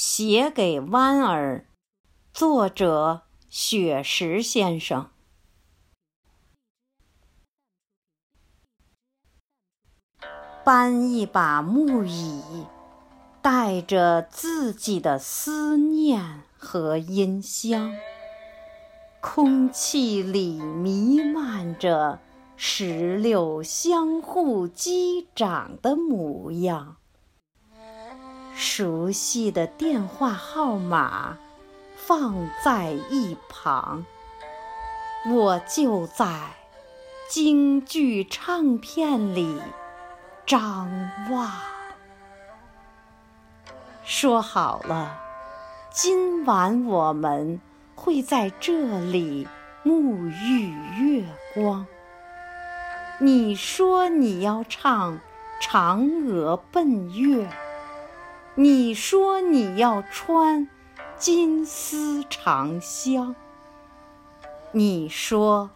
写给弯儿，作者雪石先生。搬一把木椅，带着自己的思念和音香，空气里弥漫着石榴相互击掌的模样。熟悉的电话号码放在一旁，我就在京剧唱片里张望。说好了，今晚我们会在这里沐浴月光。你说你要唱《嫦娥奔月》。你说你要穿金丝长香，你说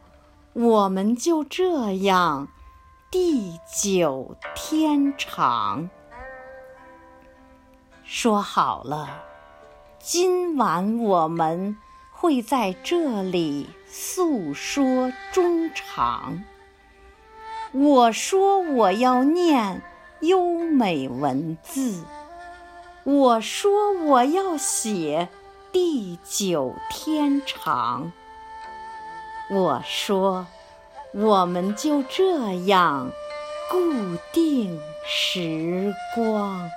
我们就这样地久天长。说好了，今晚我们会在这里诉说衷肠。我说我要念优美文字。我说我要写地久天长。我说我们就这样固定时光。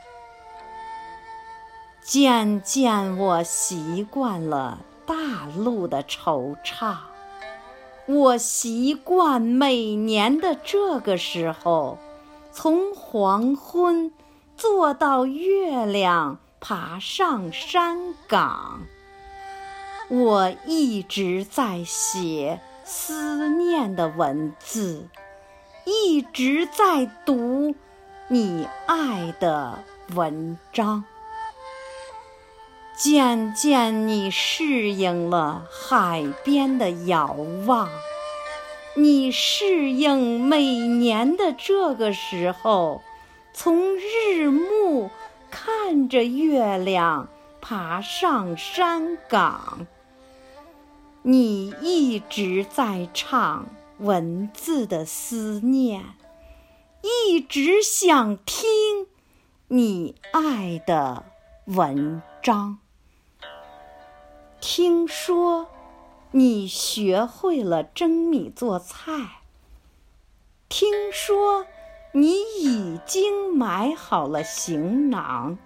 渐渐我习惯了大陆的惆怅，我习惯每年的这个时候，从黄昏。坐到月亮爬上山岗，我一直在写思念的文字，一直在读你爱的文章。渐渐你适应了海边的遥望，你适应每年的这个时候。从日暮看着月亮爬上山岗，你一直在唱文字的思念，一直想听你爱的文章。听说你学会了蒸米做菜，听说。你已经买好了行囊。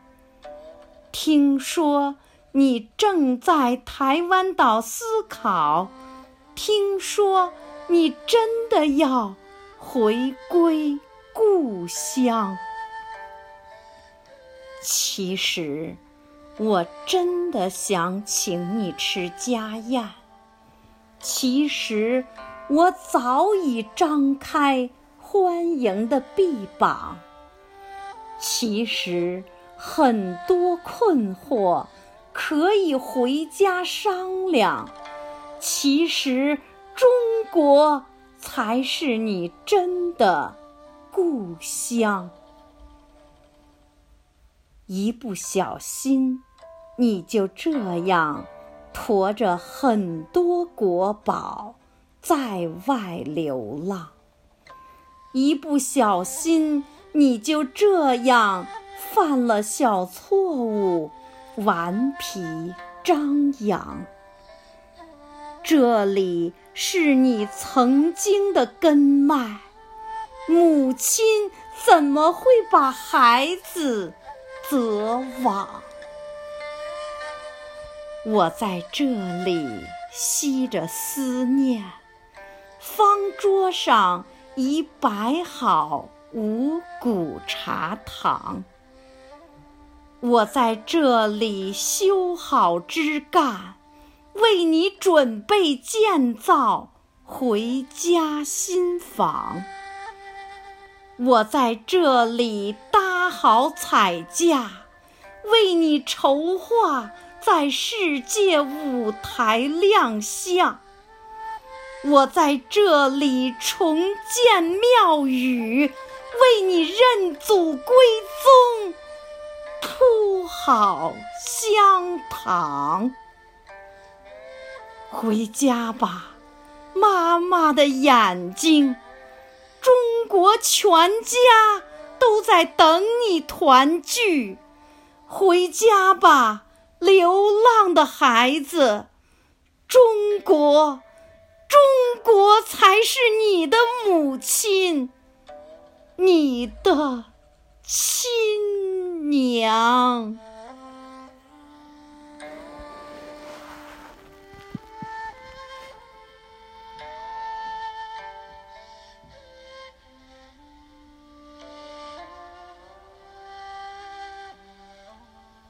听说你正在台湾岛思考。听说你真的要回归故乡。其实，我真的想请你吃家宴。其实，我早已张开。欢迎的臂膀。其实很多困惑可以回家商量。其实中国才是你真的故乡。一不小心，你就这样驮着很多国宝在外流浪。一不小心，你就这样犯了小错误，顽皮张扬。这里是你曾经的根脉，母亲怎么会把孩子责往？我在这里吸着思念，方桌上。已摆好五谷茶堂，我在这里修好枝干，为你准备建造回家新房。我在这里搭好彩架，为你筹划在世界舞台亮相。我在这里重建庙宇，为你认祖归宗铺好。香堂。回家吧，妈妈的眼睛，中国全家都在等你团聚。回家吧，流浪的孩子，中国，中国才是你的母亲，你的亲娘。